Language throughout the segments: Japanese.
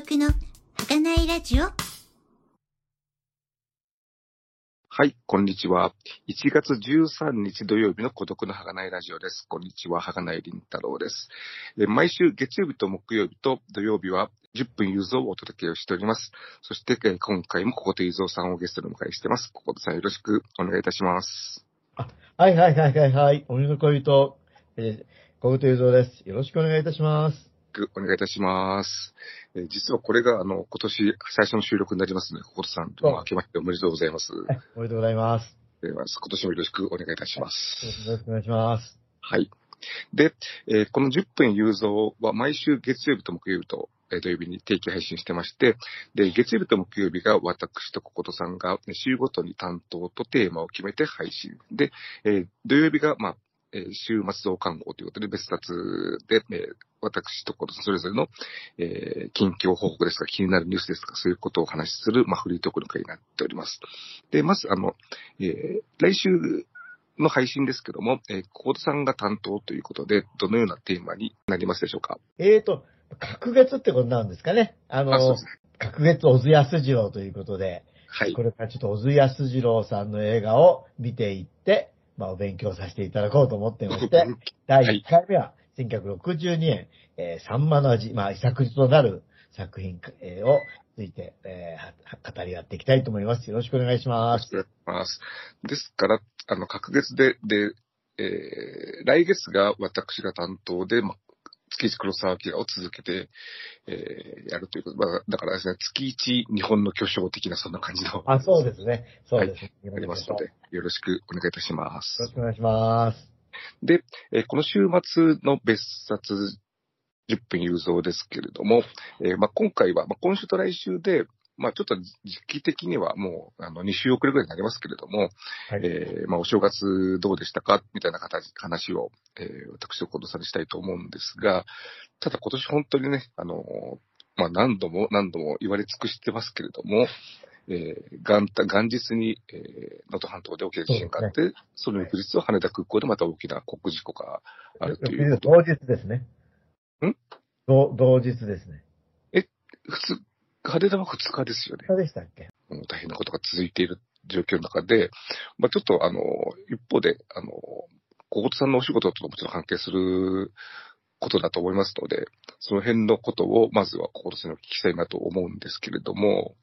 孤独の儚いラジオはい、こんにちは。1月13日土曜日の孤独の儚いラジオです。こんにちは、儚い林太郎です。え毎週月曜日と木曜日と土曜日は10分有造をお届けをしております。そして、え今回もここと有造さんをゲストにお迎えしています。こことさんよろしくお願いいたします。はいはいはいはいはい。鬼の恋人、えー、小口雄三です。よろしくお願いいたします。お願いいたします。えー実はこれが、あの、今年最初の収録になりますので、こことさん、そう明けましておめでとうございます。はい、おめでとうございます。今年もよろしくお願いいたします。よろしくお願いします。はい。で、えーこの10分有造は毎週月曜日と木曜日と、えー土曜日に定期配信してまして、で、月曜日と木曜日が私とココトさんがね週ごとに担当とテーマを決めて配信。で、えー土曜日が、まあ、えー週末増刊号ということで別冊で、えー私とココトさんそれぞれの、えー近況報告ですとか気になるニュースですとかそういうことをお話しする、まあ、フリートークの会になっております。で、まず、あの、えー来週の配信ですけども、えー、ココトさんが担当ということで、どのようなテーマになりますでしょうか？えーと、隔月ってことなんですかね。あの、あ、そうですね。隔月小津安二郎ということで、はいこ。れからちょっと小津安二郎さんの映画を見ていって、まあ、お勉強させていただこうと思ってまして、第1回目は1962年、えー、サンマの味、まあ、遺作となる作品、えーをついて、えーは語り合っていきたいと思います。よろしくお願いします。お願いします。ですから、あの、隔月で、で、えー、来月が私が担当で、まあ、月一黒沢明を続けて、えー、やるということ。まあ、だからですね、月一日本の巨匠的なそんな感じの、あ、そうですね。そうですね。ありますので、よろしくお願いいたしますよろ。しくお願いします。で、えーこの週末の別冊10分有造ですけれども、えーまあ、今回は、まあ、今週と来週で、まあ、ちょっと時期的にはもう、あの、2週遅れぐらいになりますけれども、はい。えーまあ、お正月どうでしたか？みたいな形、話を、えー私と近藤さんにしたいと思うんですが、ただ今年本当にね、あのーまあ、何度も何度も言われ尽くしてますけれども、えー元旦元日に、えー能登半島で起きた地震があって、その翌日は羽田空港でまた大きな国事故があるという。同日ですね。ん？同同日ですね。普通、羽田は2日ですよね。そうでしたっけ？もう大変なことが続いている状況の中で、まあ、ちょっとあの、一方で、あの、小言さんのお仕事ともちろん関係することだと思いますので、その辺のことをまずは小言さんにお聞きしたいなと思うんですけれども、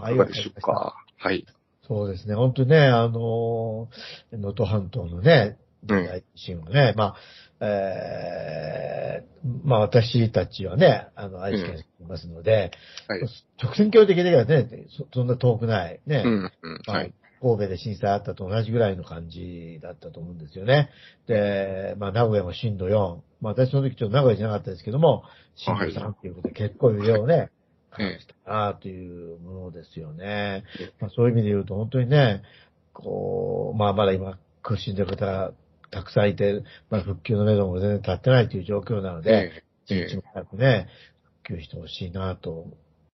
はいかがでしょうか？はい。そうですね。本当にね、あの、能登半島のね、うん大地震はね、まあ、えー、まあ私たちはね、あの、愛知県にいますので、はい。直線距離的にはね、そそんな遠くない、ね、うん、うん、まあはい。神戸で震災あったと同じぐらいの感じだったと思うんですよね。で、まあ名古屋も震度4。まあ私の時ちょっと名古屋じゃなかったですけども、震度はい3っていうことで結構揺れをね、ええ感じたなというものですよね。まあそういう意味で言うと本当にね、こう、まあまだ今苦しんでる方がたくさんいて、まあ復旧の目処も全然立ってないという状況なので、ええ一日も早くね、復旧してほしいなと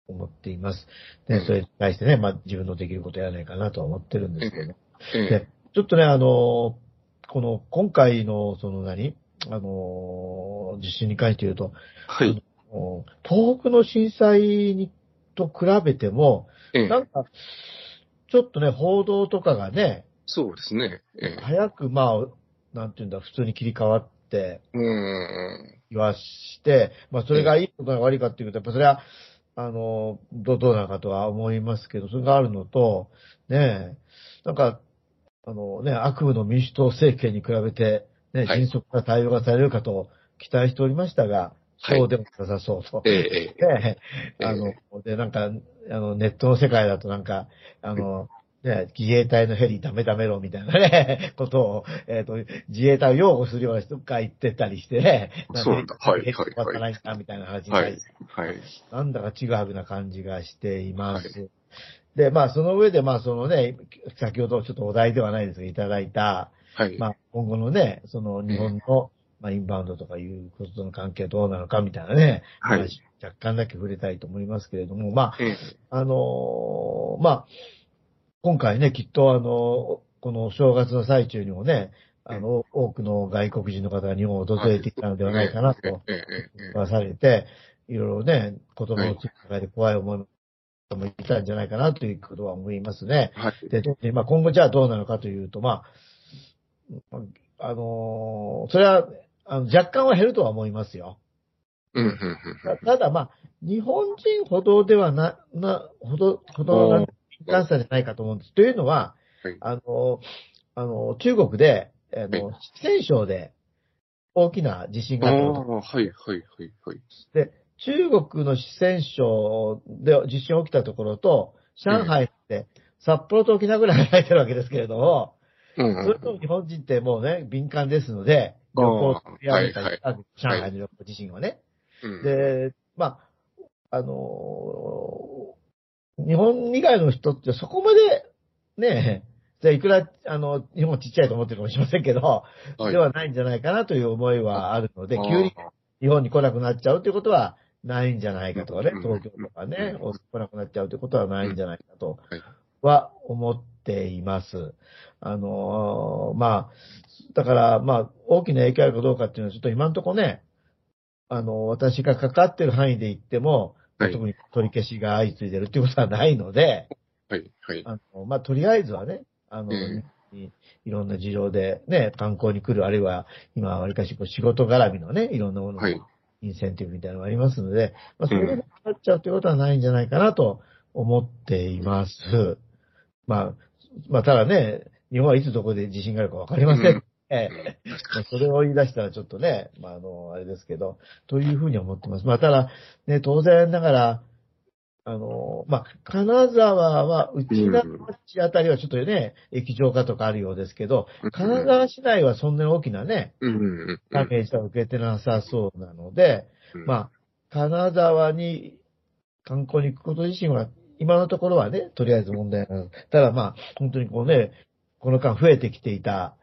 思っています。で、うん。それに対してね、まあ自分のできることやらないかなとは思ってるんですけど、ええで、ちょっとね、あの、この、今回の、その何？あの、地震に関して言うと、はい。東北の震災にと比べても、ええ。なんか、ちょっとね、報道とかがね、そうですね。ええ。早く、まあ、なんていうんだ、普通に切り替わって。言わして、まあ、それがいいことが悪いかっていうと、やっぱそれは、あの、どう、どうなのかとは思いますけど、それがあるのと、ねえ、なんか、あのね、悪夢の民主党政権に比べて、ね、はい迅速な対応がされるかと期待しておりましたが、はいそうでもなさそうと。ええ、あの、で、なんか、あの、ネットの世界だとなんか、あの、ね、自衛隊のヘリダメダメろみたいなね、ことを、えっ、と、自衛隊を擁護するような人が言ってたりしてね、そうなんだはいはい飛ばさないかみたいな話にはないり、はい。なんだかちぐはぐな感じがしています。で、まあ、その上で、まあ、そのね、先ほどちょっとお題ではないですが、いただいた、はい。まあ、今後のね、その日本の、まあ、インバウンドとかいうこととの関係はどうなのかみたいなね、はい話若干だけ触れたいと思いますけれども、まあ、ええあのーまあ、今回ね、きっとあの、この正月の最中にもね、あの、多くの外国人の方が日本を訪れていたのではないかなと、ええええええ話されて、いろいろね、言葉のつく中で怖い思いもいたんじゃないかなということは思いますね。はい。で、まあ今後じゃあどうなのかというと、まあ、あのーそれは、あの若干は減るとは思いますよ。たただまあ、日本人ほどではな、な、ほど、ほどの敏感さじゃないかと思うんです。というのは、はい。あの、あの、中国で、あの、四川省で大きな地震があったはい、はい、はい、はい。で、中国の四川省で地震起きたところと、上海って、札幌と沖縄ぐらい離れてるわけですけれども、うん、それとも日本人ってもうね、敏感ですので、旅行をやめたりはいあ上海の旅行自身はね。うん、で、まあ、あのー日本以外の人ってそこまで、ね、じゃあいくら、あの、日本ちっちゃいと思ってるかもしれませんけど、はい。ではないんじゃないかなという思いはあるので、急に日本に来なくなっちゃうということはないんじゃないかとかね、うん。東京とかね、うん。来なくなっちゃうということはないんじゃないかとは思っています。あのーまあ、だから、まあ、大きな影響あるかどうかっていうのはちょっと今のところね、あの、私がかかってる範囲で言っても、はい特に取り消しが相次いでるっていうことはないので、はい、はい。あの、まあ、とりあえずはね、あの、うんいいろんな事情でね、観光に来る、あるいは今はわりかしこう仕事絡みのね、いろんなもの、はいインセンティブみたいなのがありますので、まあ、それでかかっちゃうということはないんじゃないかなと思っています。まあ、まあ、ただね、日本はいつどこで地震があるかわかりません。うんええまあそれを言い出したらちょっとね、まあ、あの、あれですけど、というふうに思ってます。まあ、ただ、ね、当然ながら、あの、まあ、金沢は、内田町あたりはちょっとね、液状化とかあるようですけど、金沢市内はそんなに大きなね、ダメージは受けてなさそうなので、うん、まあ、金沢に観光に行くこと自身は、今のところはね、とりあえず問題ない。ただまあ、本当にこうね、この間増えてきていた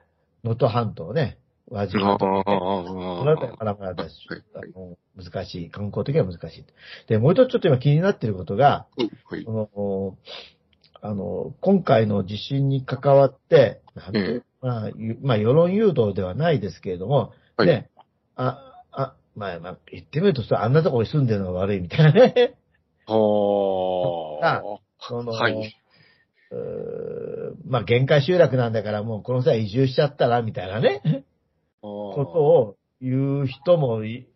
能登半島ね、輪島ね、あ、そのあたりはまだまだだし難しい、観光的には難しい。で、もう一つちょっと今気になっていることが、はいそ。の、あの、今回の地震に関わって、なんまあ、ゆまあ、世論誘導ではないですけれども、はいね、あ、あ、まあ、まあ、言ってみるとさ、あんなところに住んでるのが悪いみたいなね。は その、あ。はい。まあ、限界集落なんだからもうこの際移住しちゃったら、みたいなね、こことを言う人もい、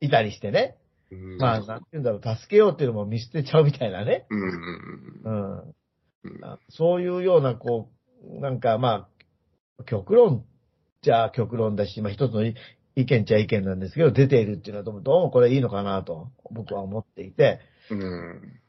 いたりしてね。まあ、なんて言うんだろう、助けようっていうのも見捨てちゃうみたいなね。うん。そういうような、こう、なんかまあ、極論じゃあ極論だし、まあ一つの意意見っちゃ意見なんですけど、出ているっていうのはどうもどうもこれいいのかなと僕は思っていて、うん。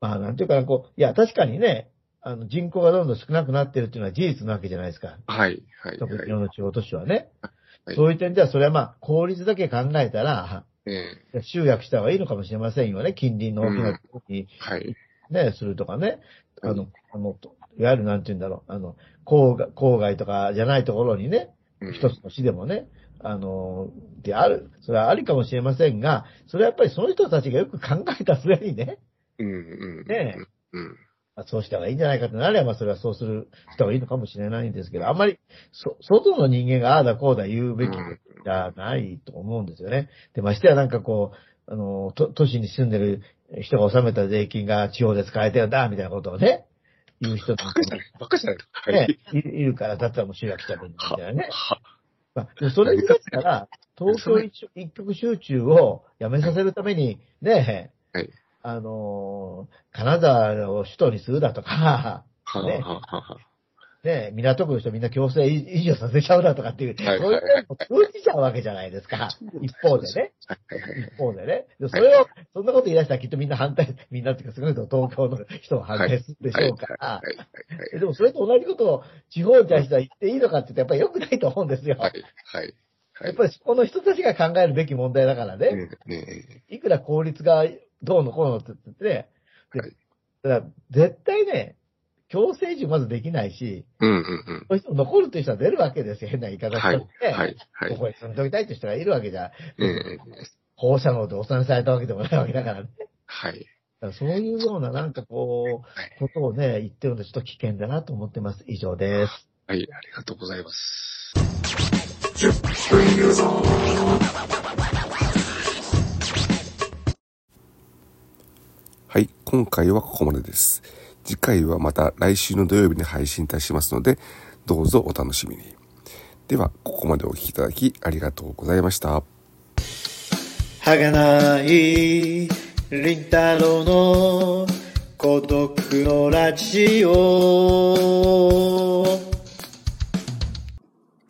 まあなんていうかな、こう、いや確かにね、あの人口がどんどん少なくなってるっていうのは事実なわけじゃないですか。はい。はい。特にの地方都市はね。はいそういう点ではそれはまあ効率だけ考えたら、ええ集約した方がいいのかもしれませんよね。近隣の大きなところにはい。ね、するとかね。あはの、あの、いわゆるなんて言うんだろう、あの、郊外郊外とかじゃないところにね、うん一つの市でもね、あの、である、それはありかもしれませんが、それはやっぱりその人たちがよく考えた末にね、うん。うん。ねえうん。まあそうした方がいいんじゃないかってなれば、まあそれはそうする人がいいのかもしれないんですけど、あんまり、そ、外の人間がああだこうだ言うべきじゃないと思うんですよね。で、ましてやなんかこう、あの、と都市に住んでる人が納めた税金が地方で使えてるんだ、みたいなことをね、言う人なんかじゃない。バカじゃない。はねい。、いいるから、だったらもう集約したらいいみたいなね。は、まあ、それに出したら、東京一一極集中をやめさせるために、ね、はいあのー金沢を首都にするだとか、は、ねは、は、は。ね、港区の人みんな強制維持をさせちゃうだとかっていう、はいそういうのも通じちゃうわけじゃないですか。一方でね。はい、はい、はい。一方でね。でそれを、そんなこと言い出したらきっとみんな反対、みんなっていうか、少なくとも東京の人は反対するでしょうからは。い、はい、はい。でもそれと同じことを地方に対しては言っていいのかって言ってやっぱり良くないと思うんですよ。はい、はい。やっぱりそこの人たちが考えるべき問題だからね。ねねいくら効率がどうのこうのって言ってね。ではいだから絶対ね、強制移住まずできないし、うん、うん、うん。残るという人は出るわけですよ。変な言い方はい、して、はい、はいこ。こに住んでおきたいという人がいるわけじゃ、ええ放射能で汚染されたわけでもないわけだからね。はい。だからそういうようななんかこう、はいことをね、言ってるのでちょっと危険だなと思ってます。以上です。はい、ありがとうございます。はい、今回はここまでです。次回はまた来週の土曜日に配信いたしますので、どうぞお楽しみに。では、ここまでお聴きいただきありがとうございました。はがないりんたろの孤独のラジオ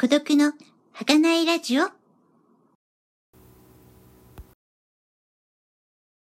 孤独の儚いラジオ